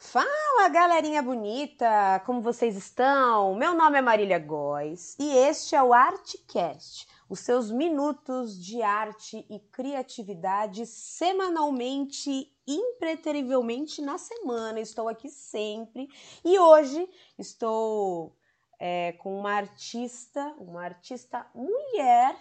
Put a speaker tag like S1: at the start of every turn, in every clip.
S1: Fala, galerinha bonita! Como vocês estão? Meu nome é Marília Góes e este é o Artcast, os seus minutos de arte e criatividade semanalmente, impreterivelmente na semana. Estou aqui sempre e hoje estou é, com uma artista, uma artista mulher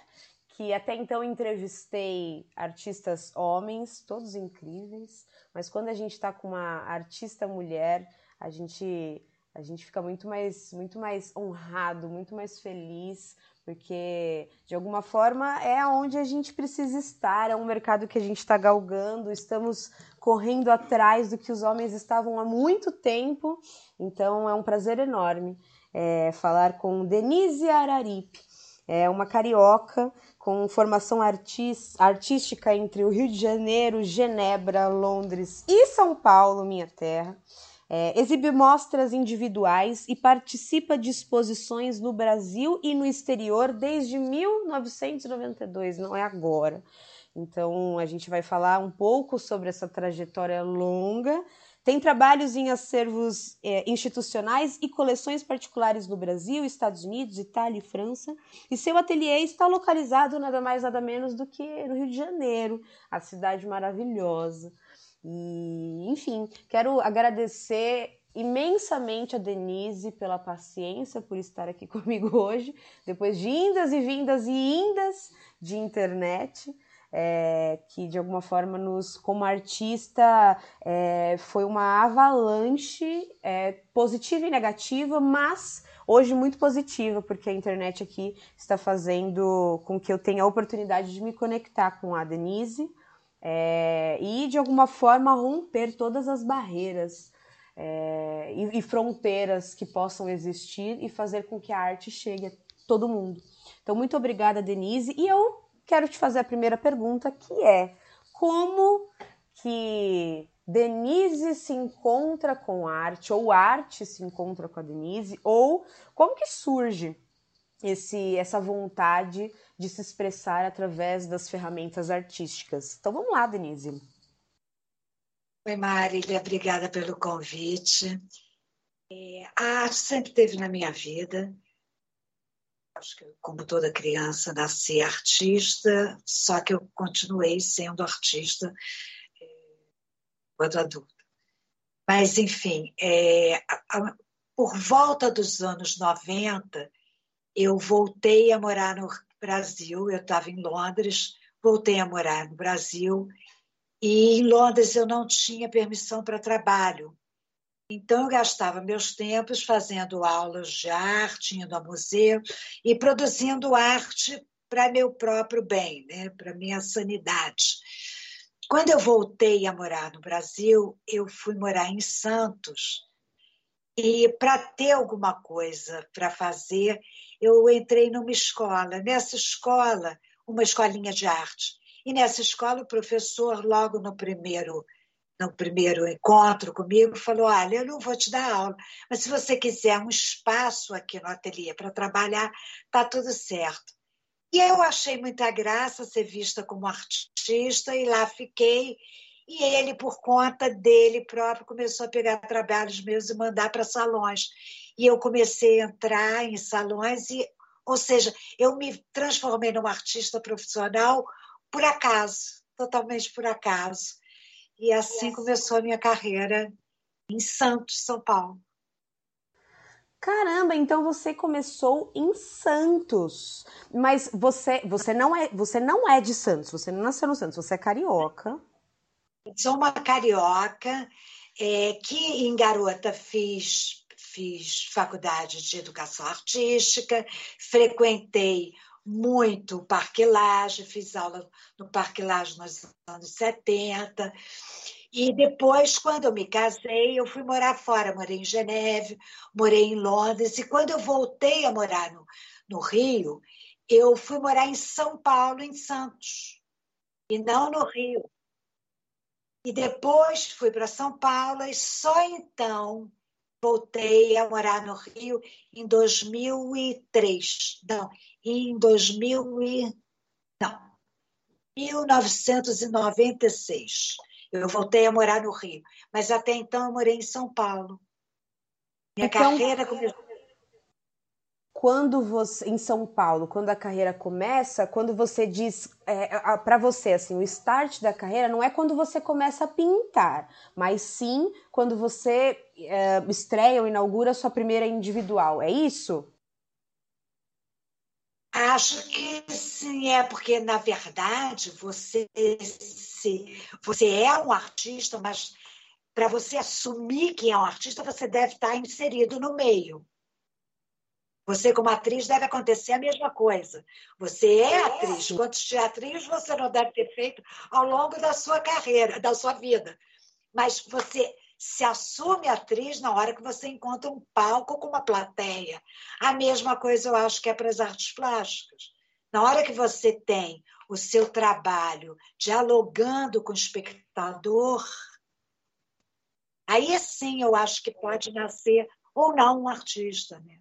S1: que até então entrevistei artistas homens, todos incríveis, mas quando a gente está com uma artista mulher, a gente a gente fica muito mais muito mais honrado, muito mais feliz, porque de alguma forma é aonde a gente precisa estar, é um mercado que a gente está galgando, estamos correndo atrás do que os homens estavam há muito tempo, então é um prazer enorme é, falar com Denise Araripe, é uma carioca com formação artística entre o Rio de Janeiro, Genebra, Londres e São Paulo, minha terra. É, exibe mostras individuais e participa de exposições no Brasil e no exterior desde 1992, não é agora. Então, a gente vai falar um pouco sobre essa trajetória longa tem trabalhos em acervos é, institucionais e coleções particulares no Brasil, Estados Unidos, Itália e França. E seu ateliê está localizado nada mais nada menos do que no Rio de Janeiro, a cidade maravilhosa. E, enfim, quero agradecer imensamente a Denise pela paciência, por estar aqui comigo hoje, depois de indas e vindas e indas de internet é, que de alguma forma nos, como artista, é, foi uma avalanche é, positiva e negativa, mas hoje muito positiva, porque a internet aqui está fazendo com que eu tenha a oportunidade de me conectar com a Denise é, e de alguma forma romper todas as barreiras. É, e, e fronteiras que possam existir e fazer com que a arte chegue a todo mundo. Então, muito obrigada, Denise. E eu quero te fazer a primeira pergunta, que é como que Denise se encontra com arte, ou arte se encontra com a Denise, ou como que surge esse, essa vontade de se expressar através das ferramentas artísticas. Então vamos lá, Denise.
S2: Oi, Marília, obrigada pelo convite. É, a arte sempre esteve na minha vida acho que como toda criança nasci artista, só que eu continuei sendo artista é, quando adulta. Mas, enfim, é, a, por volta dos anos 90, eu voltei a morar no Brasil, eu estava em Londres, voltei a morar no Brasil, e em Londres eu não tinha permissão para trabalho. Então, eu gastava meus tempos fazendo aulas de arte, indo ao museu e produzindo arte para meu próprio bem, né? para minha sanidade. Quando eu voltei a morar no Brasil, eu fui morar em Santos. E para ter alguma coisa para fazer, eu entrei numa escola. Nessa escola, uma escolinha de arte. E nessa escola, o professor, logo no primeiro no primeiro encontro comigo, falou: Olha, eu não vou te dar aula, mas se você quiser um espaço aqui no ateliê para trabalhar, tá tudo certo. E eu achei muita graça ser vista como artista e lá fiquei. E ele, por conta dele próprio, começou a pegar trabalhos meus e mandar para salões. E eu comecei a entrar em salões, e, ou seja, eu me transformei numa artista profissional por acaso, totalmente por acaso. E assim começou a minha carreira em Santos, São Paulo.
S1: Caramba, então você começou em Santos. Mas você, você não é, você não é de Santos, você não nasceu no Santos, você é carioca.
S2: Sou uma carioca é, que em garota fiz fiz faculdade de educação artística, frequentei muito Parque Lage, fiz aula no Parque Lage nos anos 70. E depois, quando eu me casei, eu fui morar fora. Morei em Geneve, morei em Londres. E quando eu voltei a morar no, no Rio, eu fui morar em São Paulo, em Santos, e não no Rio. E depois fui para São Paulo e só então voltei a morar no Rio em 2003. Não, em 2000 e... Não, 1996. Eu voltei a morar no Rio, mas até então eu morei em São Paulo. Minha então, carreira começou
S1: quando você em São Paulo, quando a carreira começa, quando você diz é, para você assim, o start da carreira não é quando você começa a pintar, mas sim quando você é, estreia ou inaugura a sua primeira individual. É isso?
S2: Acho que sim, é porque na verdade você se, você é um artista, mas para você assumir que é um artista, você deve estar inserido no meio. Você, como atriz, deve acontecer a mesma coisa. Você é atriz. Quantos teatrinhos você não deve ter feito ao longo da sua carreira, da sua vida? Mas você se assume atriz na hora que você encontra um palco com uma plateia. A mesma coisa eu acho que é para as artes plásticas. Na hora que você tem o seu trabalho dialogando com o espectador, aí sim eu acho que pode nascer ou não um artista. Né?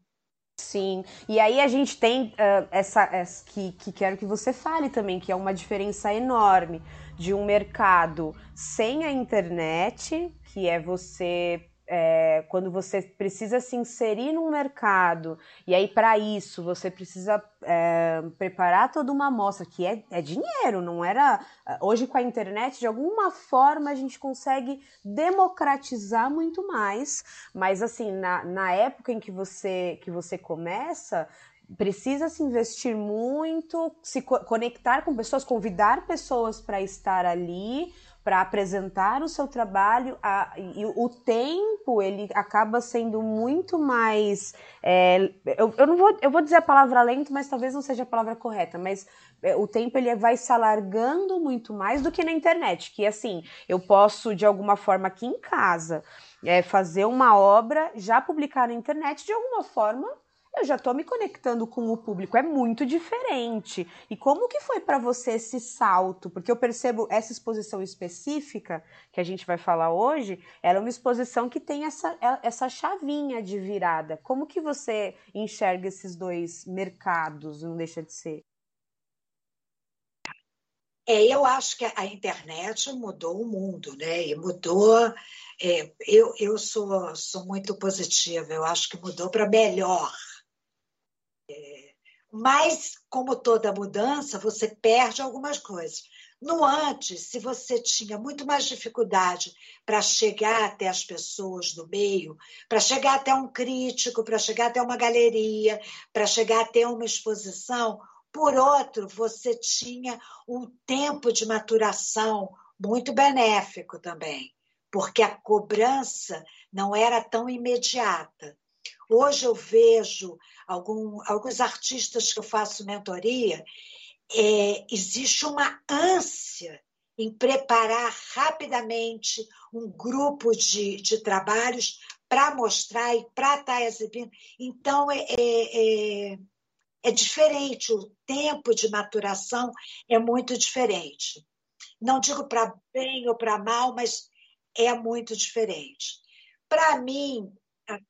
S1: Sim, e aí a gente tem uh, essa, essa que, que quero que você fale também, que é uma diferença enorme de um mercado sem a internet, que é você é, quando você precisa se inserir num mercado, e aí para isso você precisa é, preparar toda uma amostra, que é, é, dinheiro, não era. Hoje com a internet, de alguma forma, a gente consegue democratizar muito mais, mas assim, na, na época em que você, que você começa, precisa se investir muito, se co conectar com pessoas, convidar pessoas para estar ali para apresentar o seu trabalho a, e o tempo ele acaba sendo muito mais é, eu, eu não vou eu vou dizer a palavra lento mas talvez não seja a palavra correta mas é, o tempo ele vai se alargando muito mais do que na internet que assim eu posso de alguma forma aqui em casa é, fazer uma obra já publicar na internet de alguma forma eu já estou me conectando com o público, é muito diferente. E como que foi para você esse salto? Porque eu percebo essa exposição específica que a gente vai falar hoje, ela é uma exposição que tem essa, é, essa chavinha de virada. Como que você enxerga esses dois mercados, não deixa de ser?
S2: É, eu acho que a internet mudou o mundo, né? E mudou. É, eu eu sou, sou muito positiva, eu acho que mudou para melhor mas, como toda mudança, você perde algumas coisas. No antes, se você tinha muito mais dificuldade para chegar até as pessoas do meio, para chegar até um crítico, para chegar até uma galeria, para chegar até uma exposição, por outro, você tinha um tempo de maturação muito benéfico também, porque a cobrança não era tão imediata. Hoje eu vejo algum, alguns artistas que eu faço mentoria, é, existe uma ânsia em preparar rapidamente um grupo de, de trabalhos para mostrar e para estar tá exibindo. Então, é, é, é, é diferente, o tempo de maturação é muito diferente. Não digo para bem ou para mal, mas é muito diferente. Para mim,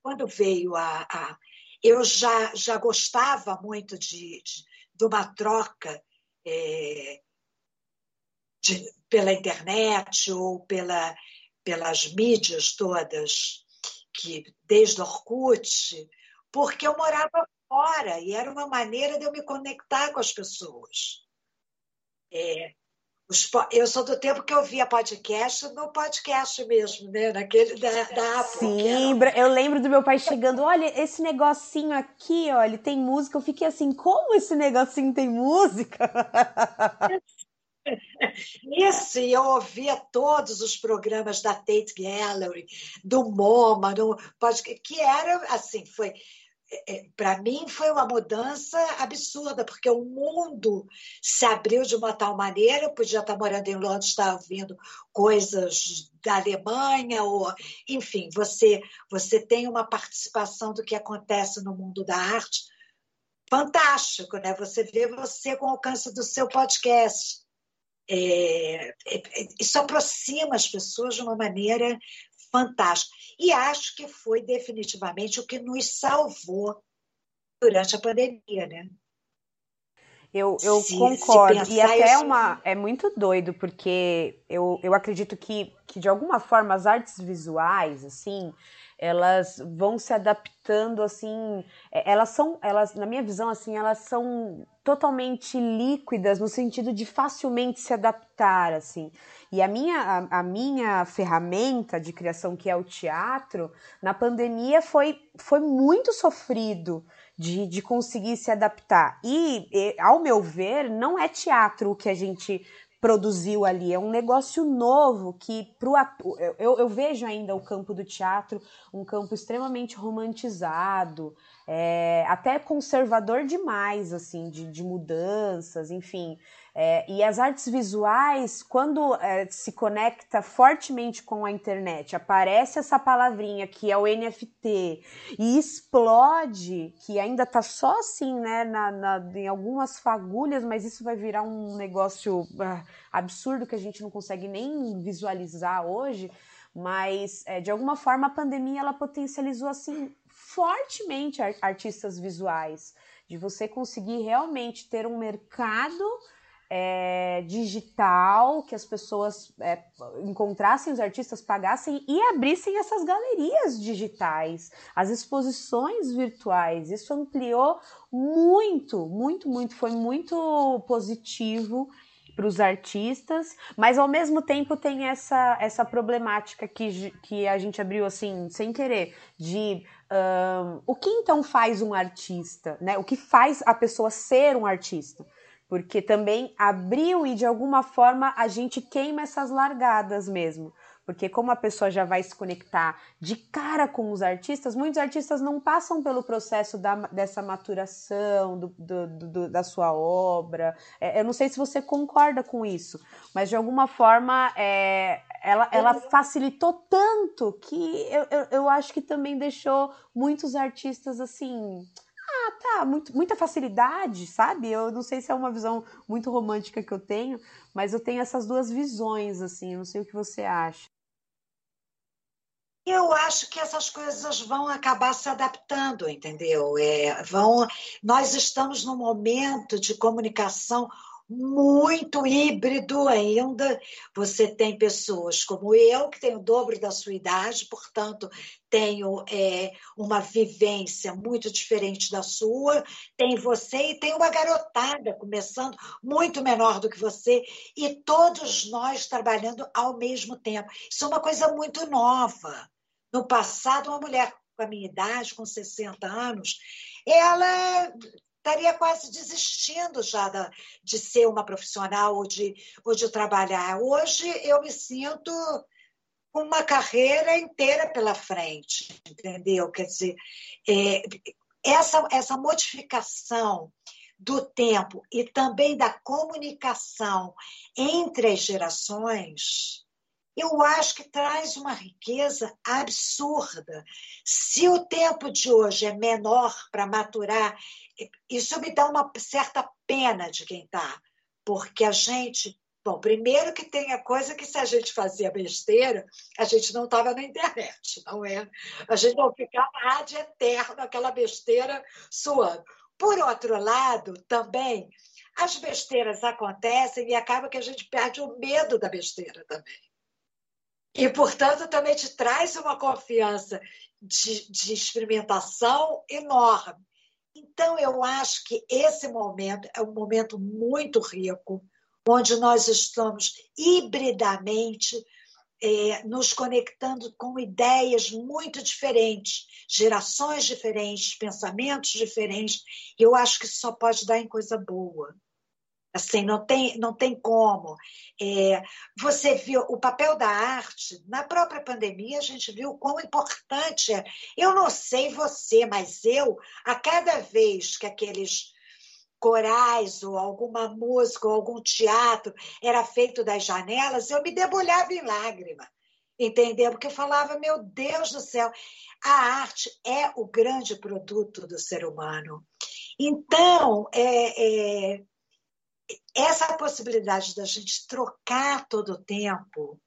S2: quando veio a, a, eu já, já gostava muito de, de, de uma troca é, de, pela internet ou pela, pelas mídias todas, que desde Orkut, porque eu morava fora e era uma maneira de eu me conectar com as pessoas. É, eu sou do tempo que eu via podcast no podcast mesmo, né? Naquele da, da Apple.
S1: Sim, era... eu lembro do meu pai chegando, olha, esse negocinho aqui, ele tem música. Eu fiquei assim, como esse negocinho tem música?
S2: Isso, e eu ouvia todos os programas da Tate Gallery, do MoMA, no, que era assim, foi para mim foi uma mudança absurda, porque o mundo se abriu de uma tal maneira, eu podia estar morando em Londres, estar ouvindo coisas da Alemanha, ou enfim, você, você tem uma participação do que acontece no mundo da arte fantástico, né? Você vê você com o alcance do seu podcast. É, é, isso aproxima as pessoas de uma maneira fantástico. E acho que foi definitivamente o que nos salvou durante a pandemia, né?
S1: Eu, eu se, concordo. Se e até é uma, é muito doido, porque eu, eu acredito que, que, de alguma forma, as artes visuais, assim, elas vão se adaptando assim, é, elas são, elas na minha visão assim, elas são totalmente líquidas no sentido de facilmente se adaptar assim. E a minha a, a minha ferramenta de criação que é o teatro, na pandemia foi foi muito sofrido de, de conseguir se adaptar. E, e, ao meu ver, não é teatro o que a gente produziu ali. É um negócio novo que pro ator, eu, eu vejo ainda o campo do teatro um campo extremamente romantizado, é, até conservador demais, assim, de, de mudanças, enfim. É, e as artes visuais, quando é, se conecta fortemente com a internet, aparece essa palavrinha que é o NFT e explode, que ainda está só assim, né, na, na, em algumas fagulhas, mas isso vai virar um negócio uh, absurdo que a gente não consegue nem visualizar hoje. Mas é, de alguma forma a pandemia ela potencializou assim fortemente artistas visuais, de você conseguir realmente ter um mercado é, digital, que as pessoas é, encontrassem os artistas, pagassem e abrissem essas galerias digitais, as exposições virtuais. Isso ampliou muito, muito, muito, foi muito positivo para os artistas, mas ao mesmo tempo tem essa, essa problemática que, que a gente abriu assim, sem querer, de um, o que então faz um artista, né? O que faz a pessoa ser um artista? Porque também abriu e de alguma forma a gente queima essas largadas mesmo. Porque como a pessoa já vai se conectar de cara com os artistas, muitos artistas não passam pelo processo da, dessa maturação do, do, do, da sua obra. É, eu não sei se você concorda com isso, mas de alguma forma é, ela, ela facilitou tanto que eu, eu, eu acho que também deixou muitos artistas assim ah, tá, muito, muita facilidade, sabe? Eu não sei se é uma visão muito romântica que eu tenho, mas eu tenho essas duas visões, assim, eu não sei o que você acha.
S2: Eu acho que essas coisas vão acabar se adaptando, entendeu? É, vão, nós estamos num momento de comunicação muito híbrido ainda. Você tem pessoas como eu, que tenho o dobro da sua idade, portanto, tenho é, uma vivência muito diferente da sua. Tem você e tem uma garotada começando muito menor do que você, e todos nós trabalhando ao mesmo tempo. Isso é uma coisa muito nova. No passado, uma mulher com a minha idade, com 60 anos, ela estaria quase desistindo já da, de ser uma profissional ou de, ou de trabalhar. Hoje eu me sinto com uma carreira inteira pela frente, entendeu? Quer dizer, é, essa, essa modificação do tempo e também da comunicação entre as gerações eu acho que traz uma riqueza absurda. Se o tempo de hoje é menor para maturar, isso me dá uma certa pena de quem está, porque a gente. Bom, primeiro que tem a coisa que se a gente fazia besteira, a gente não estava na internet, não é? A gente não ficava rádio eterno, aquela besteira suando. Por outro lado, também, as besteiras acontecem e acaba que a gente perde o medo da besteira também. E, portanto, também te traz uma confiança de, de experimentação enorme. Então, eu acho que esse momento é um momento muito rico, onde nós estamos hibridamente é, nos conectando com ideias muito diferentes, gerações diferentes, pensamentos diferentes. E eu acho que isso só pode dar em coisa boa. Assim, não tem, não tem como. É, você viu o papel da arte, na própria pandemia, a gente viu o quão importante é. Eu não sei você, mas eu, a cada vez que aqueles corais ou alguma música ou algum teatro era feito das janelas, eu me debulhava em lágrima. Entendeu? Porque eu falava, meu Deus do céu, a arte é o grande produto do ser humano. Então, é, é essa possibilidade da gente trocar todo o tempo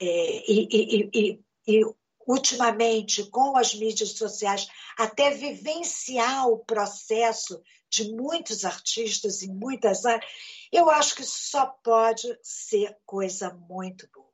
S2: é, e, e, e, e, ultimamente, com as mídias sociais, até vivenciar o processo de muitos artistas em muitas áreas, eu acho que só pode ser coisa muito boa.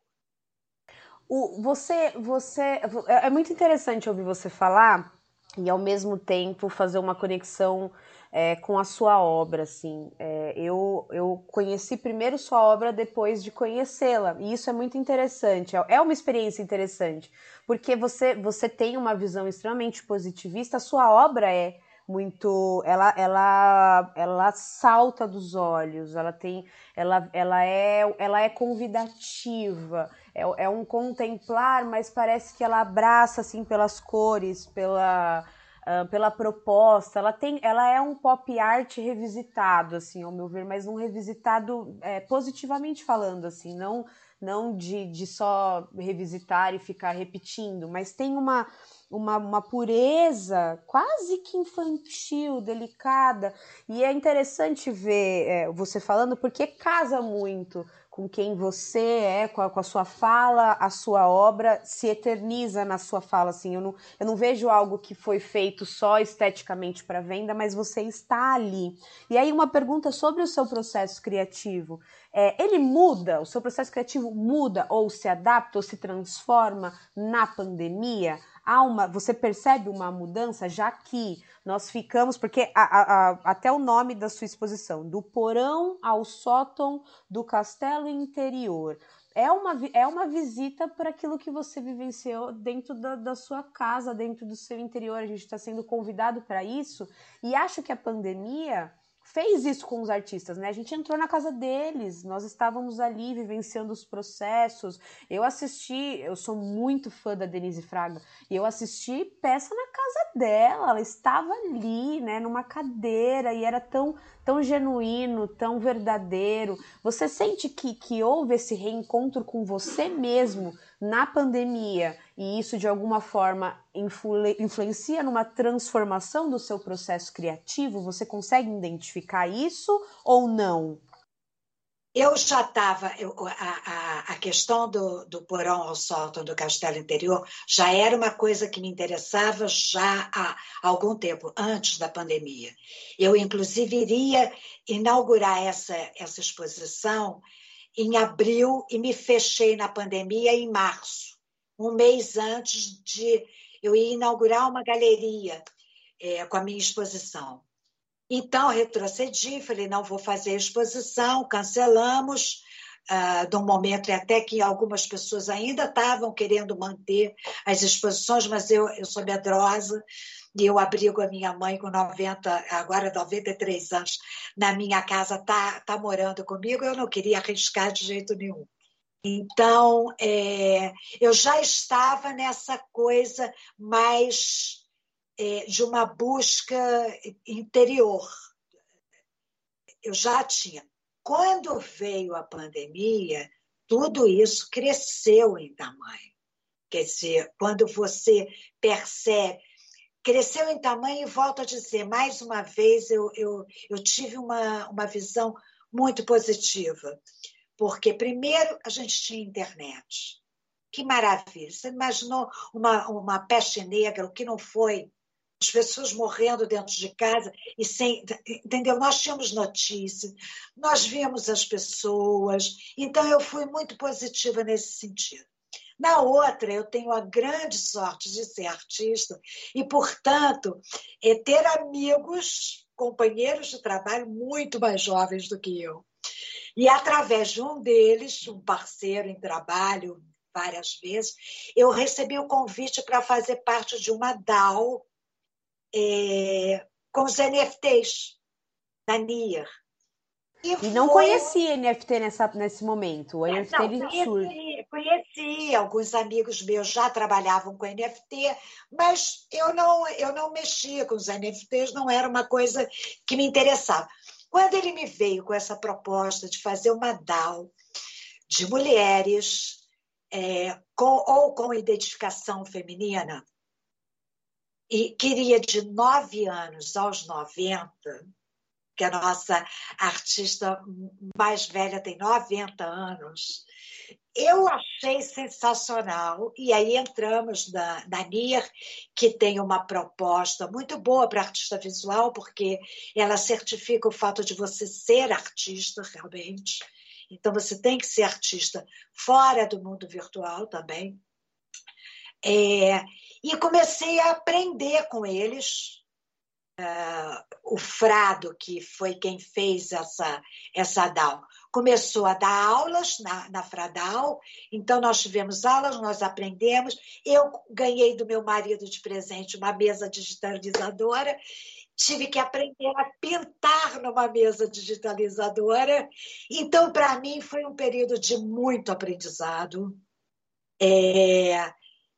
S1: O, você, você, é, é muito interessante ouvir você falar e ao mesmo tempo fazer uma conexão é, com a sua obra, assim. É, eu, eu conheci primeiro sua obra depois de conhecê-la, e isso é muito interessante, é, é uma experiência interessante, porque você, você tem uma visão extremamente positivista, a sua obra é muito ela ela ela salta dos olhos. Ela tem ela ela é ela é convidativa. É, é um contemplar mas parece que ela abraça assim pelas cores pela uh, pela proposta ela tem ela é um pop art revisitado assim ao meu ver mas um revisitado é, positivamente falando assim não não de, de só revisitar e ficar repetindo mas tem uma uma, uma pureza quase que infantil, delicada. E é interessante ver é, você falando, porque casa muito com quem você é, com a, com a, sua fala, a sua obra se eterniza na sua fala. Assim, eu não, eu não vejo algo que foi feito só esteticamente para venda, mas você está ali. E aí, uma pergunta sobre o seu processo criativo. É, ele muda, o seu processo criativo muda ou se adapta ou se transforma na pandemia? Há uma, você percebe uma mudança, já que nós ficamos, porque a, a, a, até o nome da sua exposição, do porão ao sótão do castelo interior, é uma, é uma visita para aquilo que você vivenciou dentro da, da sua casa, dentro do seu interior. A gente está sendo convidado para isso, e acho que a pandemia fez isso com os artistas, né? A gente entrou na casa deles, nós estávamos ali vivenciando os processos. Eu assisti, eu sou muito fã da Denise Fraga, e eu assisti peça na casa dela, ela estava ali, né, numa cadeira, e era tão, tão genuíno, tão verdadeiro. Você sente que, que houve esse reencontro com você mesmo na pandemia e isso de alguma forma influ influencia numa transformação do seu processo criativo? Você consegue identificar isso ou não?
S2: Eu já estava, a, a, a, questão do, do porão ao sótão do castelo interior já era uma coisa que me interessava já há algum tempo, antes da pandemia. Eu, inclusive, iria inaugurar essa, essa exposição em abril e me fechei na pandemia em março, um mês antes de eu ir inaugurar uma galeria é, com a minha exposição. Então, retrocedi, falei, não vou fazer a exposição, cancelamos, uh, de um momento até que algumas pessoas ainda estavam querendo manter as exposições, mas eu, eu sou medrosa, e eu abrigo a minha mãe com 90, agora 93 anos, na minha casa, tá, tá morando comigo, eu não queria arriscar de jeito nenhum. Então, é, eu já estava nessa coisa mais é, de uma busca interior. Eu já tinha. Quando veio a pandemia, tudo isso cresceu em tamanho. Quer dizer, quando você percebe cresceu em tamanho e volto a dizer, mais uma vez, eu, eu, eu tive uma, uma visão muito positiva. Porque, primeiro, a gente tinha internet. Que maravilha! Você imaginou uma, uma peste negra, o que não foi? As pessoas morrendo dentro de casa e sem. Entendeu? Nós tínhamos notícias, nós víamos as pessoas. Então, eu fui muito positiva nesse sentido. Na outra, eu tenho a grande sorte de ser artista e, portanto, é ter amigos, companheiros de trabalho muito mais jovens do que eu. E através de um deles, um parceiro em trabalho, várias vezes, eu recebi o convite para fazer parte de uma DAO é, com os NFTs, na NIR.
S1: E, e não foi... conhecia NFT nessa, nesse momento. O NFT não,
S2: conheci, conheci, alguns amigos meus já trabalhavam com NFT, mas eu não, eu não mexia com os NFTs, não era uma coisa que me interessava. Quando ele me veio com essa proposta de fazer uma DAO de mulheres é, com, ou com identificação feminina, e queria de 9 anos aos 90, que a nossa artista mais velha, tem 90 anos. Eu achei sensacional, e aí entramos na, na NIR, que tem uma proposta muito boa para artista visual, porque ela certifica o fato de você ser artista realmente. Então, você tem que ser artista fora do mundo virtual também. É, e comecei a aprender com eles. Uh, o Frado, que foi quem fez essa, essa DAO, começou a dar aulas na, na Fradal, então nós tivemos aulas, nós aprendemos. Eu ganhei do meu marido de presente uma mesa digitalizadora, tive que aprender a pintar numa mesa digitalizadora. Então, para mim, foi um período de muito aprendizado. É,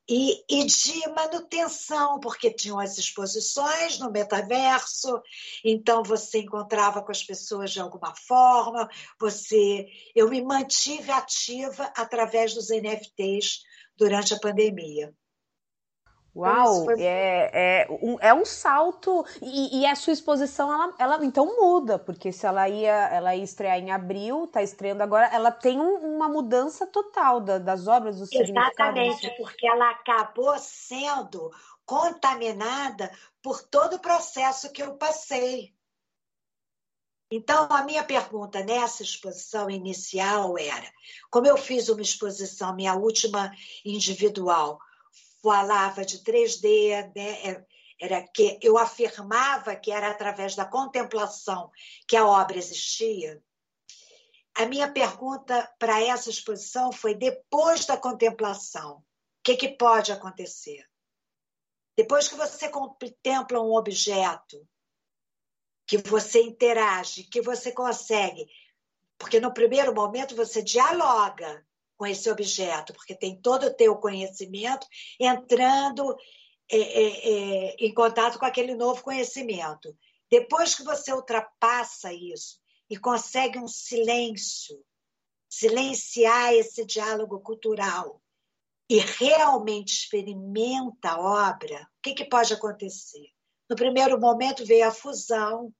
S2: e, e, de manutenção, porque tinham as exposições no metaverso, então você encontrava com as pessoas de alguma forma, você eu me mantive ativa através dos NFTs durante a pandemia.
S1: Uau, foi... é, é, um, é um salto e, e, a sua exposição ela, ela então muda, porque se ela ia, ela ia estrear em abril, está estreando agora, ela tem um, uma mudança total da, das obras do
S2: Exatamente, porque ela acabou sendo contaminada por todo o processo que eu passei. Então, a minha pergunta nessa exposição inicial era: como eu fiz uma exposição, minha última individual, falava de 3D, né? É, era que eu afirmava que era através da contemplação que a obra existia. A minha pergunta para essa exposição foi: depois da contemplação, o que, que pode acontecer? Depois que você contempla um objeto, que você interage, que você consegue, porque no primeiro momento você dialoga com esse objeto, porque tem todo o teu conhecimento entrando é, é, é, em contato com aquele novo conhecimento. Depois que você ultrapassa isso e consegue um silêncio, silenciar esse diálogo cultural e realmente experimenta a obra, o que, que pode acontecer? No primeiro momento veio a fusão,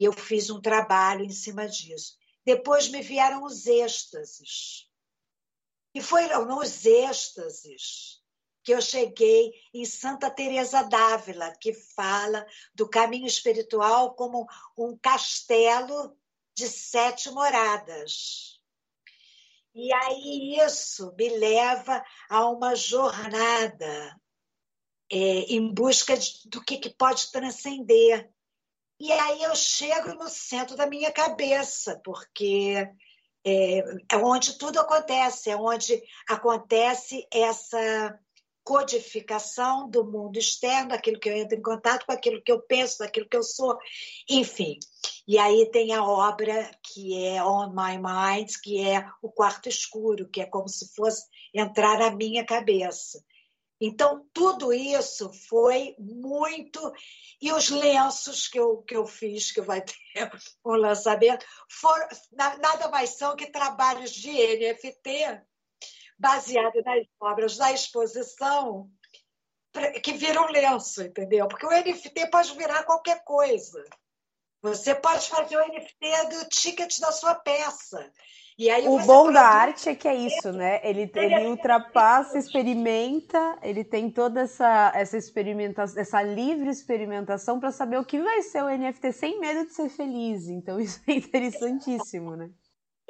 S2: e eu fiz um trabalho em cima disso. Depois me vieram os êxtases. E foi nos êxtases que eu cheguei em Santa Teresa d'Ávila, que fala do caminho espiritual como um castelo de sete moradas. E aí isso me leva a uma jornada é, em busca de, do que, que pode transcender. E aí eu chego no centro da minha cabeça, porque é, é onde tudo acontece, é onde acontece essa codificação do mundo externo, aquilo que eu entro em contato com aquilo que eu penso, daquilo que eu sou, enfim. E aí tem a obra que é On My Mind, que é o quarto escuro, que é como se fosse entrar na minha cabeça. Então, tudo isso foi muito. E os lenços que eu, que eu fiz, que vai ter um lançamento, foram, nada mais são que trabalhos de NFT baseados nas obras da exposição, que viram lenço, entendeu? Porque o NFT pode virar qualquer coisa. Você pode fazer o NFT do ticket da sua peça
S1: o bom produz... da arte é que é isso, né? Ele, ele ultrapassa, experimenta, ele tem toda essa, essa experimentação, essa livre experimentação para saber o que vai ser o NFT sem medo de ser feliz. Então isso é interessantíssimo, né?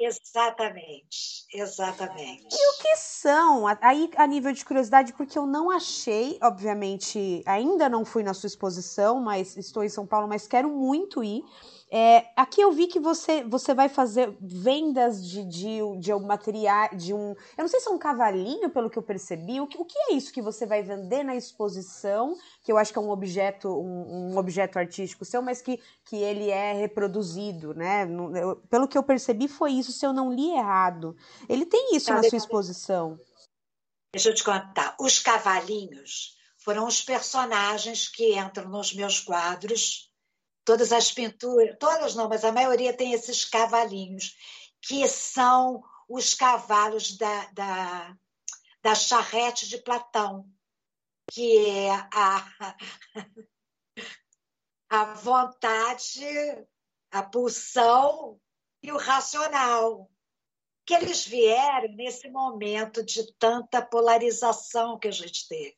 S2: Exatamente, exatamente.
S1: E o que são, aí a nível de curiosidade, porque eu não achei, obviamente, ainda não fui na sua exposição, mas estou em São Paulo, mas quero muito ir. É, aqui eu vi que você, você vai fazer vendas de, de, de um material, de um. Eu não sei se é um cavalinho, pelo que eu percebi. O que, o que é isso que você vai vender na exposição? Que eu acho que é um objeto, um, um objeto artístico seu, mas que, que ele é reproduzido, né? Eu, pelo que eu percebi, foi isso, se eu não li errado. Ele tem isso tá, na sua exposição.
S2: Deixa eu te contar. Os cavalinhos foram os personagens que entram nos meus quadros todas as pinturas, todas não, mas a maioria tem esses cavalinhos, que são os cavalos da, da, da charrete de Platão, que é a, a vontade a pulsão e o racional. Que eles vieram nesse momento de tanta polarização que a gente teve.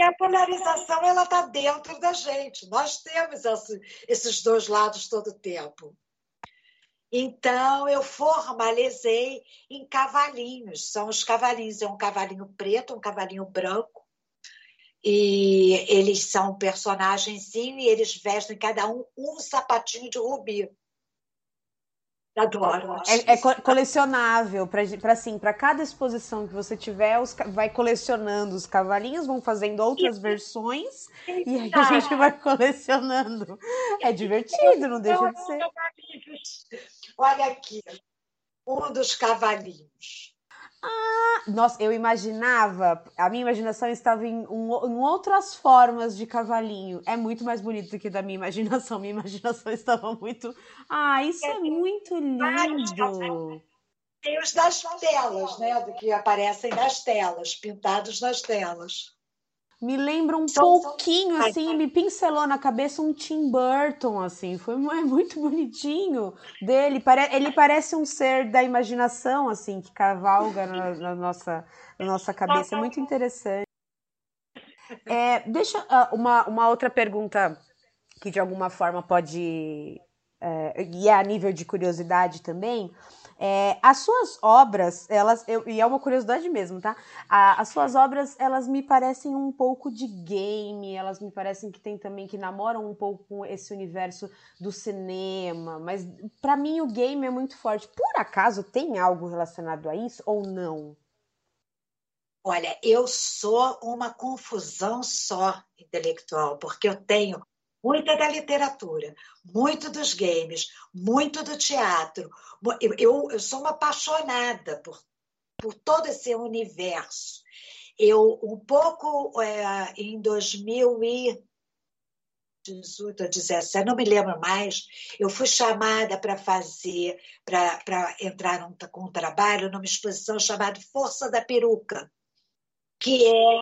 S2: E a polarização ela está dentro da gente. Nós temos esses dois lados todo o tempo. Então, eu formalizei em cavalinhos. São os cavalinhos. É um cavalinho preto, um cavalinho branco. E eles são personagens e eles vestem cada um um sapatinho de rubi. Adoro.
S1: É, é colecionável para assim, para cada exposição que você tiver, os, vai colecionando os cavalinhos, vão fazendo outras Isso. versões e aí a gente vai colecionando. É divertido, não deixa de ser.
S2: Olha aqui, um dos cavalinhos.
S1: Ah, nossa, eu imaginava, a minha imaginação estava em, um, em, outras formas de cavalinho. É muito mais bonito do que da minha imaginação. Minha imaginação estava muito. Ah, isso é, é muito lindo.
S2: Tem os das telas, né? Do que aparecem nas telas, pintados nas telas
S1: me lembra um pouquinho, assim, me pincelou na cabeça um Tim Burton, assim, foi é muito bonitinho dele, ele parece um ser da imaginação, assim, que cavalga na, na nossa, na nossa cabeça, é muito interessante. É, deixa uh, uma, uma outra pergunta que de alguma forma pode, é, e é a nível de curiosidade também, é, as suas obras, elas, eu, e é uma curiosidade mesmo, tá? A, as suas obras, elas me parecem um pouco de game, elas me parecem que tem também que namoram um pouco com esse universo do cinema, mas para mim o game é muito forte. Por acaso tem algo relacionado a isso ou não?
S2: Olha, eu sou uma confusão só intelectual, porque eu tenho muita da literatura, muito dos games, muito do teatro. Eu, eu, eu sou uma apaixonada por, por todo esse universo. Eu, um pouco é, em 2018 ou 17, não me lembro mais, eu fui chamada para fazer, para entrar num, com um trabalho numa exposição chamada Força da Peruca, que é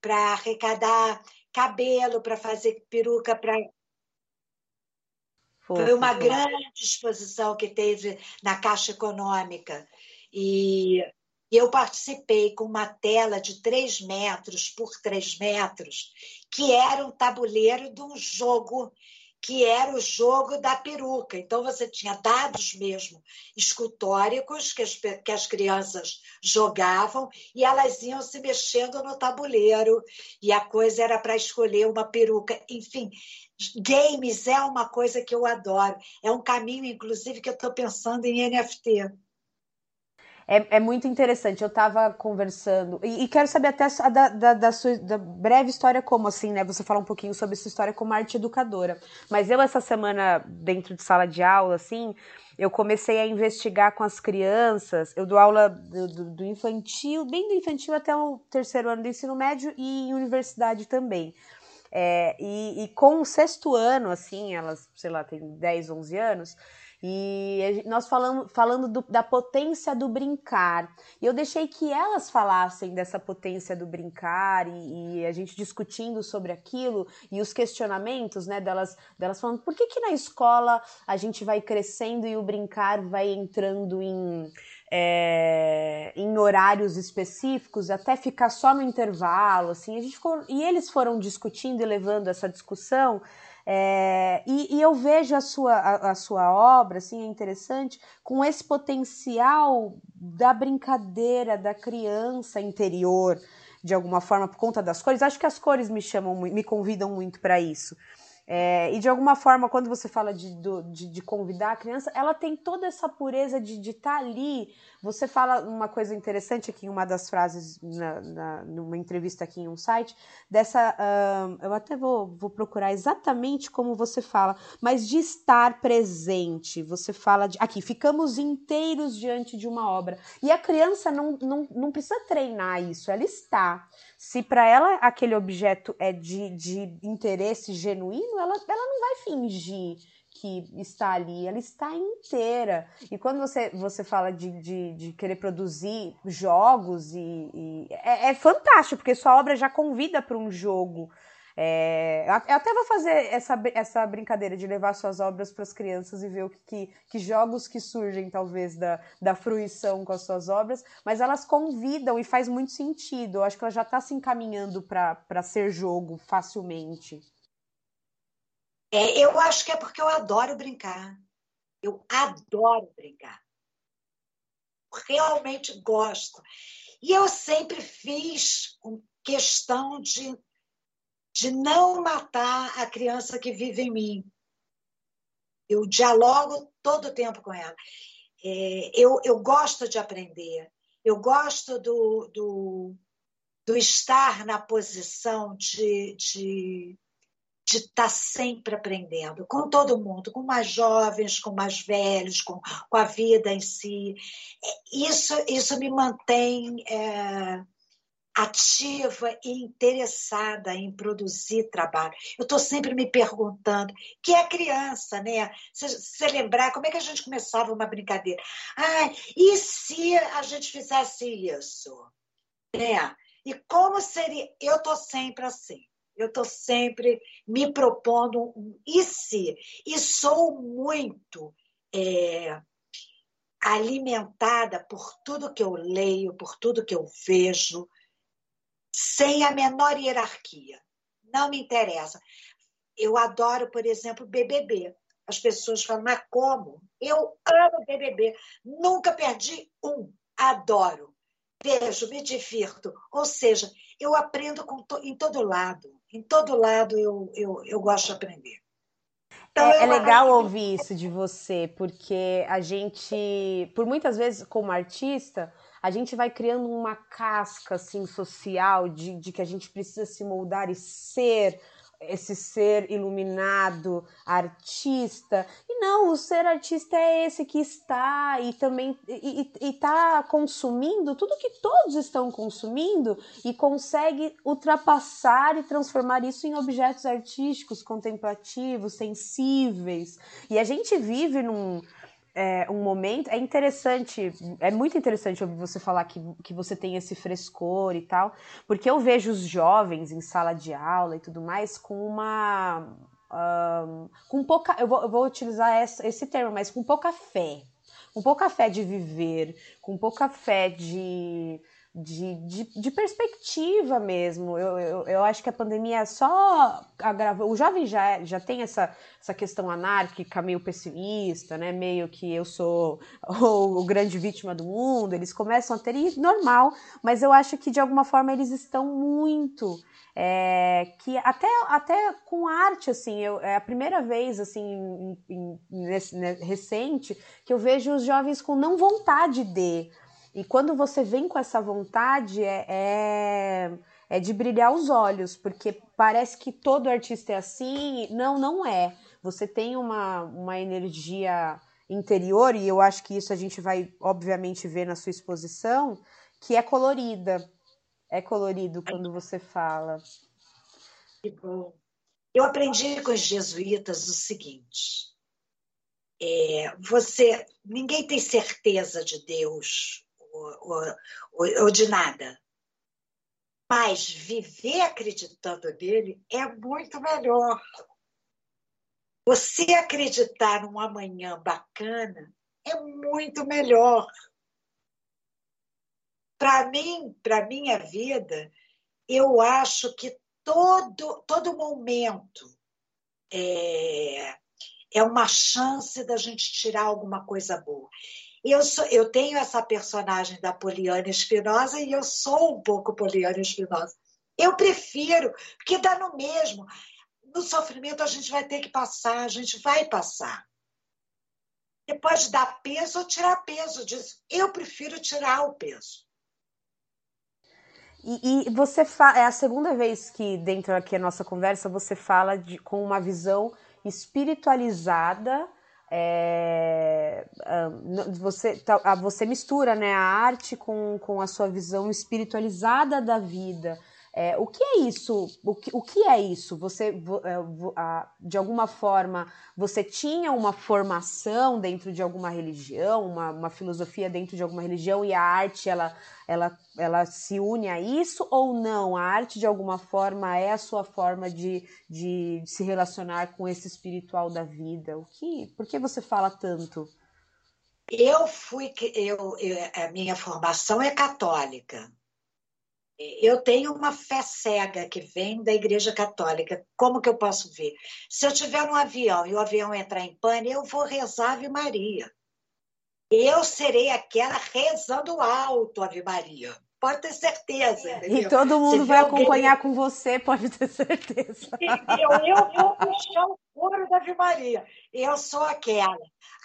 S2: para arrecadar cabelo para fazer peruca para foi uma grande exposição que teve na Caixa Econômica. E eu participei com uma tela de 3 metros por 3 metros, que era um tabuleiro de um jogo que era o jogo da peruca. Então, você tinha dados mesmo escultóricos que as, que as crianças jogavam e elas iam se mexendo no tabuleiro, e a coisa era para escolher uma peruca. Enfim, games é uma coisa que eu adoro. É um caminho, inclusive, que eu estou pensando em NFT.
S1: É, é muito interessante. Eu estava conversando e, e, quero saber até da, da, da, sua da breve história como assim, né? Você falar um pouquinho sobre sua história como arte educadora. Mas eu essa semana dentro de sala de aula, assim, eu comecei a investigar com as crianças. Eu dou aula do, do, do infantil, bem do infantil até o terceiro ano do ensino médio e em universidade também. É, e, e, com o sexto ano, assim, elas, sei lá, têm 10, 11 anos, e nós falamos falando do, da potência do brincar. E eu deixei que elas falassem dessa potência do brincar e, e, a gente discutindo sobre aquilo e os questionamentos, né, delas, delas falando por que, que na escola a gente vai crescendo e o brincar vai entrando em. É, em horários específicos, até ficar só no intervalo, assim, a gente ficou, e eles foram discutindo e levando essa discussão é, e, e, eu vejo a sua, a, a, sua obra, assim, é interessante, com esse potencial da brincadeira, da criança interior, de alguma forma, por conta das cores. Acho que as cores me chamam, me convidam muito para isso. É, e de alguma forma, quando você fala de, de, de, convidar a criança, ela tem toda essa pureza de estar tá ali. Você fala uma coisa interessante aqui, uma das frases, na, na, numa entrevista aqui em um site, dessa. Uh, eu até vou, vou procurar exatamente como você fala, mas de estar presente. Você fala de. Aqui, ficamos inteiros diante de uma obra. E a criança não, não, não precisa treinar isso, ela está. Se para ela aquele objeto é de, de interesse genuíno, ela, ela não vai fingir que está ali, ela está inteira. E quando você, você fala de, de, de querer produzir jogos, e, e é, é, fantástico, porque sua obra já convida para um jogo. É, eu até vou fazer essa, essa brincadeira de levar suas obras para as crianças e ver o que, que, que, jogos que surgem, talvez, da, da fruição com as suas obras, mas elas convidam e faz muito sentido. Eu acho que ela já está se encaminhando para ser jogo facilmente.
S2: É, eu acho que é porque eu adoro brincar. Eu adoro brincar. Realmente gosto. E eu sempre fiz questão de de não matar a criança que vive em mim. Eu dialogo todo o tempo com ela. É, eu, eu gosto de aprender. Eu gosto do, do, do estar na posição de, de de estar tá sempre aprendendo com todo mundo, com mais jovens, com mais velhos, com, com a vida em si. É, isso, isso me mantém é, ativa e interessada em produzir trabalho. Eu estou sempre me perguntando, que é criança, né? Se lembrar, como é que a gente começava uma brincadeira? Ah, e se a gente fizesse isso? Né? E como seria? Eu estou sempre assim. Eu estou sempre me propondo um e se? E sou muito é, alimentada por tudo que eu leio, por tudo que eu vejo, sem a menor hierarquia. Não me interessa. Eu adoro, por exemplo, BBB. As pessoas falam, mas como? Eu amo BBB. Nunca perdi um. Adoro. Vejo, me divirto. Ou seja, eu aprendo to... em todo lado. Em todo lado eu, eu, eu gosto de aprender.
S1: Então, é, é legal acho... ouvir isso de você, porque a gente, por muitas vezes, como artista, a gente vai criando uma casca assim social de, de que a gente precisa se moldar e ser esse ser iluminado, artista. E não, o ser artista é esse que está e também está consumindo tudo que todos estão consumindo e consegue ultrapassar e transformar isso em objetos artísticos, contemplativos, sensíveis. E a gente vive num é, um momento. É interessante, é muito interessante ouvir você falar que, que você tem esse frescor e tal, porque eu vejo os jovens em sala de aula e tudo mais com uma. Um, com pouca. Eu vou, eu vou utilizar esse, esse termo, mas com pouca fé. Com pouca fé de viver, com pouca fé de de, de, de, perspectiva mesmo. Eu, eu, eu, acho que a pandemia só agravou. O jovem já, já tem essa, essa questão anárquica, meio pessimista, né? Meio que eu sou o, o grande vítima do mundo. Eles começam a ter isso normal, mas eu acho que de alguma forma eles estão muito. É, que até, até com arte, assim, eu, é a primeira vez, assim, em, em, nesse, né, recente, que eu vejo os jovens com não vontade de, e quando você vem com essa vontade, é, é, é, de brilhar os olhos, porque parece que todo artista é assim. Não, não é. Você tem uma, uma energia interior, e eu acho que isso a gente vai, obviamente, ver na sua exposição, que é colorida. É colorido quando você fala.
S2: Que bom. Eu aprendi com os jesuítas o seguinte: é, você, ninguém tem certeza de Deus ou, ou, ou de nada. Mas viver acreditando nele é muito melhor. Você acreditar num amanhã bacana é muito melhor. Para mim, para minha vida, eu acho que todo, todo momento é, é uma chance da gente tirar alguma coisa boa. Eu, sou, eu tenho essa personagem da Poliana Espinosa e eu sou um pouco Poliana Espinosa. Eu prefiro, porque dá no mesmo. No sofrimento a gente vai ter que passar, a gente vai passar. Você pode dar peso ou tirar peso disso. Eu prefiro tirar o peso.
S1: E, e você é a segunda vez que dentro aqui da nossa conversa você fala de, com uma visão espiritualizada é, você, você mistura né, a arte com, com a sua visão espiritualizada da vida. É, o que é isso? O que, o que é isso? Você, é, de alguma forma, você tinha uma formação dentro de alguma religião, uma, uma filosofia dentro de alguma religião e a arte ela, ela, ela se une a isso ou não? A arte, de alguma forma, é a sua forma de, de se relacionar com esse espiritual da vida? O que, por que você fala tanto?
S2: Eu fui, eu, eu, a minha formação é católica. Eu tenho uma fé cega que vem da Igreja Católica. Como que eu posso ver? Se eu tiver um avião e o avião entrar em pane, eu vou rezar Ave Maria. Eu serei aquela rezando alto Ave Maria pode ter certeza. Entendeu?
S1: E todo mundo vai acompanhar alguém... com você, pode ter certeza.
S2: Eu, eu vou puxar o couro da Ave Maria. Eu sou aquela.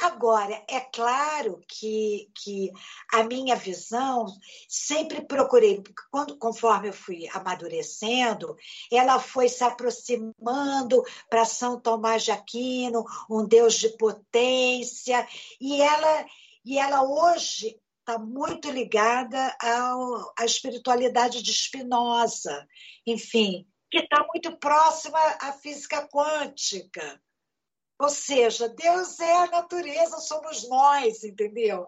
S2: Agora, é claro que, que a minha visão, sempre procurei, quando, conforme eu fui amadurecendo, ela foi se aproximando para São Tomás de Aquino, um Deus de potência, e ela, e ela hoje está muito ligada ao, à espiritualidade de Spinoza, enfim, que está muito próxima à física quântica. Ou seja, Deus é a natureza, somos nós, entendeu?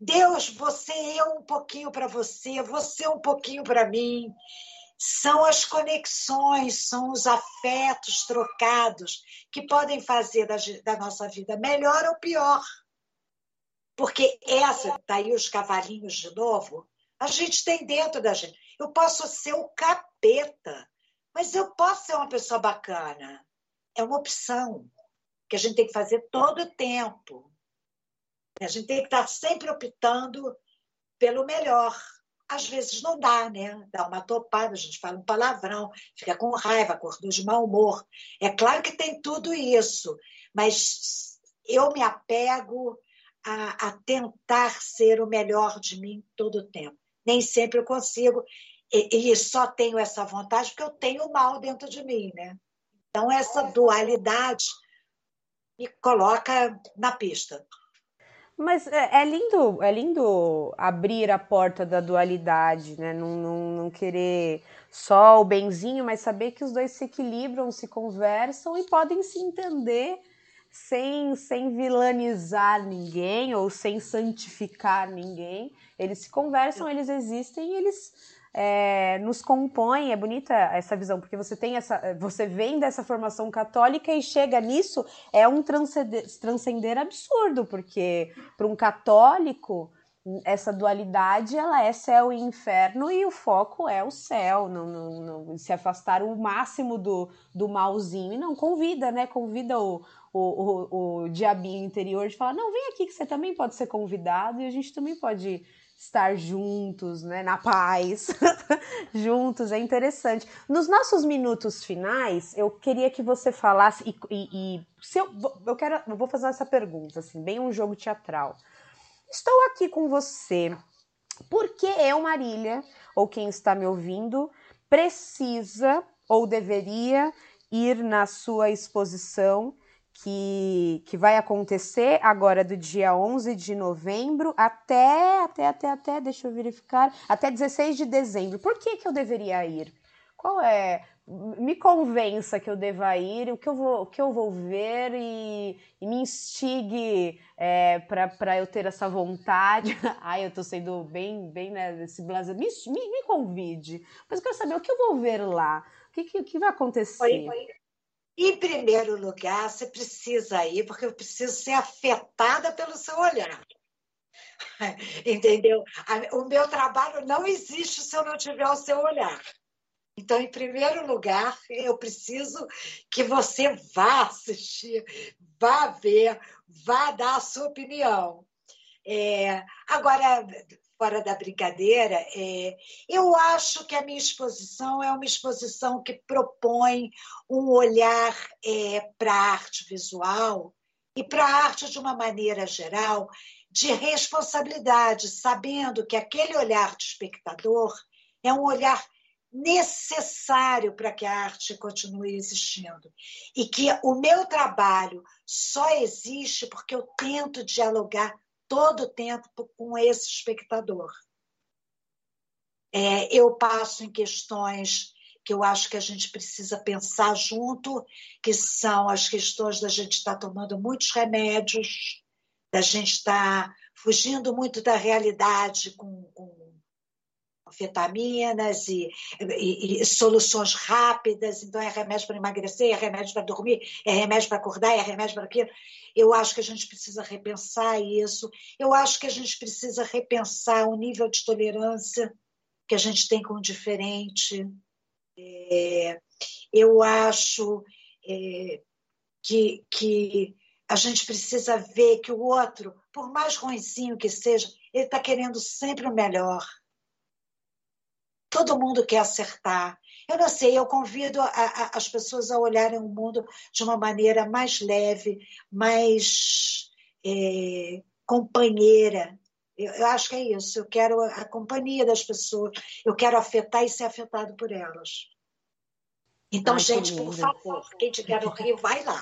S2: Deus, você é um pouquinho para você, você um pouquinho para mim. São as conexões, são os afetos trocados que podem fazer da, da nossa vida melhor ou pior. Porque essa, tá aí os cavalinhos de novo, a gente tem dentro da gente. Eu posso ser o capeta, mas eu posso ser uma pessoa bacana. É uma opção que a gente tem que fazer todo o tempo. A gente tem que estar sempre optando pelo melhor. Às vezes não dá, né? Dá uma topada, a gente fala um palavrão, fica com raiva, acordou de mau humor. É claro que tem tudo isso, mas eu me apego a, a tentar ser o melhor de mim todo o tempo. Nem sempre eu consigo, e, e só tenho essa vontade porque eu tenho o mal dentro de mim, né? Então, essa dualidade me coloca na pista.
S1: Mas é, é, lindo, é lindo abrir a porta da dualidade, né? Não, não, não, querer só o benzinho, mas saber que os dois se equilibram, se conversam e podem se entender sem, sem vilanizar ninguém ou sem santificar ninguém. Eles se conversam, eles existem e eles é, nos compõem. É bonita essa visão, porque você tem essa. Você vem dessa formação católica e chega nisso, é um transcender, transcender absurdo, porque para um católico essa dualidade ela é céu e inferno e o foco é o céu, não, não, não, se afastar o máximo do, do malzinho e não convida, né? Convida o, o, o, o diabinho interior de falar, não, vem aqui que você também pode ser convidado e a gente também pode estar juntos, né, na paz, juntos, é interessante. Nos nossos minutos finais, eu queria que você falasse, e, e, e se eu, eu quero, eu vou fazer essa pergunta, assim, bem um jogo teatral. Estou aqui com você porque eu, Marília, ou quem está me ouvindo, precisa ou deveria ir na sua exposição que, que vai acontecer agora do dia 11 de novembro até, até, até, até, deixa eu verificar, até 16 de dezembro. Por que, que eu deveria ir? Qual é me convença que eu deva ir, o que eu vou, o que eu vou ver e, e me instigue é, para eu ter essa vontade. Ai, eu estou sendo bem, bem né, desse blazer. Me, me, me, convide. Mas eu quero saber o que eu vou ver lá. O que, que, que vai acontecer? Oi, oi.
S2: Em primeiro lugar, você precisa ir, porque eu preciso ser afetada pelo seu olhar. Entendeu? O meu trabalho não existe se eu não tiver o seu olhar. Então, em primeiro lugar, eu preciso que você vá assistir, vá ver, vá dar a sua opinião. É, agora, fora da brincadeira, é, eu acho que a minha exposição é uma exposição que propõe um olhar é, para a arte visual e para a arte de uma maneira geral de responsabilidade, sabendo que aquele olhar de espectador é um olhar necessário para que a arte continue existindo. E que o meu trabalho só existe porque eu tento dialogar todo o tempo com esse espectador. É, eu passo em questões que eu acho que a gente precisa pensar junto, que são as questões da gente estar tá tomando muitos remédios, da gente estar tá fugindo muito da realidade com, com anfetaminas e, e, e, soluções rápidas, então é remédio para emagrecer, é remédio para dormir, é remédio para acordar, é remédio para aquilo. Eu acho que a gente precisa repensar isso. Eu acho que a gente precisa repensar o nível de tolerância que a gente tem com o diferente. É, eu acho é, que, que a gente precisa ver que o outro, por mais ruimzinho que seja, ele está querendo sempre o melhor. Todo mundo quer acertar. Eu não sei, eu convido a, a, as pessoas a olharem o mundo de uma maneira mais leve, mais é, companheira. Eu, eu, acho que é isso. Eu quero a companhia das pessoas. Eu quero afetar e ser afetado por elas. Então, Ai, gente, por favor, quem tiver no Rio, vai lá.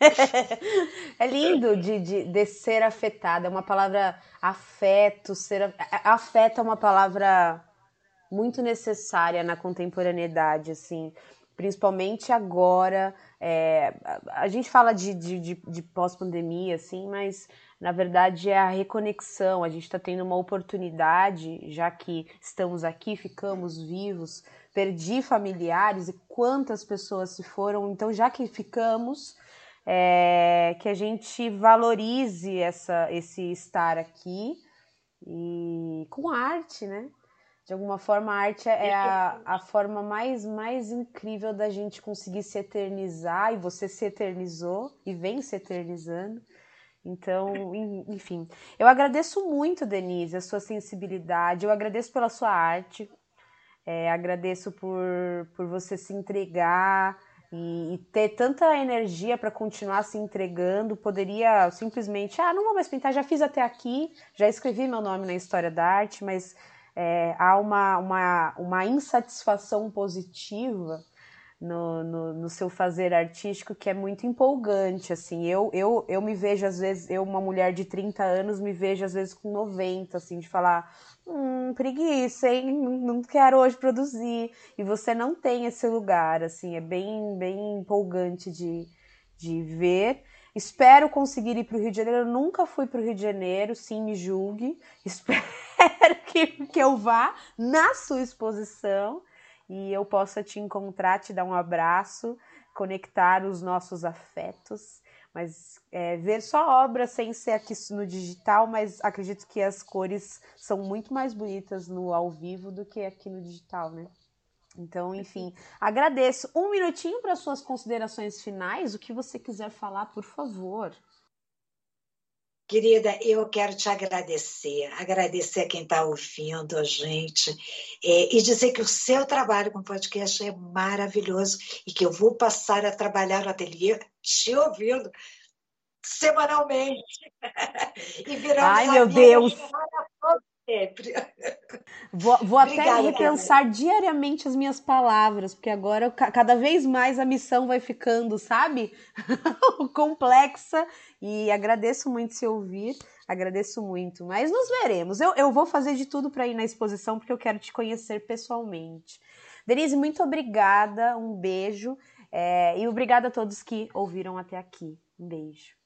S1: é lindo de, de, de, ser afetada. É uma palavra afeto, ser afeto é uma palavra muito necessária na contemporaneidade, assim, principalmente agora. É, a gente fala de, de, de, de pós-pandemia, assim, mas na verdade é a reconexão. A gente está tendo uma oportunidade, já que estamos aqui, ficamos vivos, perdi familiares e quantas pessoas se foram, então já que ficamos. É, que a gente valorize essa, esse estar aqui e com arte, né? De alguma forma, a arte é a, a forma mais, mais incrível da gente conseguir se eternizar, e você se eternizou e vem se eternizando. Então, enfim. Eu agradeço muito, Denise, a sua sensibilidade, eu agradeço pela sua arte, é, agradeço por, por você se entregar e, e ter tanta energia para continuar se entregando. Poderia simplesmente, ah, não vou mais pintar, já fiz até aqui, já escrevi meu nome na história da arte, mas é, há uma, uma, uma insatisfação positiva no, no, no, seu fazer artístico que é muito empolgante, assim, eu, eu, eu me vejo às vezes, eu uma mulher de 30 anos me vejo às vezes com 90, assim, de falar, hum, preguiça, hein, não quero hoje produzir, e você não tem esse lugar, assim, é bem, bem empolgante de, de ver, Espero conseguir ir para o Rio de Janeiro. Eu nunca fui para o Rio de Janeiro, sim, me julgue. Espero que, que eu vá na sua exposição e eu possa te encontrar, te dar um abraço, conectar os nossos afetos. Mas é, ver só obra sem ser aqui no digital, mas acredito que as cores são muito mais bonitas no ao vivo do que aqui no digital, né? Então, enfim, agradeço. Um minutinho para suas considerações finais, o que você quiser falar, por favor.
S2: Querida, eu quero te agradecer, agradecer a quem está ouvindo a gente é, e dizer que o seu trabalho com podcast é maravilhoso e que eu vou passar a trabalhar no ateliê te ouvindo semanalmente.
S1: e viramos Ai, meu Deus! Sempre. Vou, vou até repensar diariamente as minhas palavras, porque agora cada vez mais a missão vai ficando, sabe? Complexa. E agradeço muito se ouvir, agradeço muito. Mas nos veremos. Eu, eu vou fazer de tudo para ir na exposição, porque eu quero te conhecer pessoalmente. Denise, muito obrigada, um beijo. É, e obrigada a todos que ouviram até aqui. Um beijo.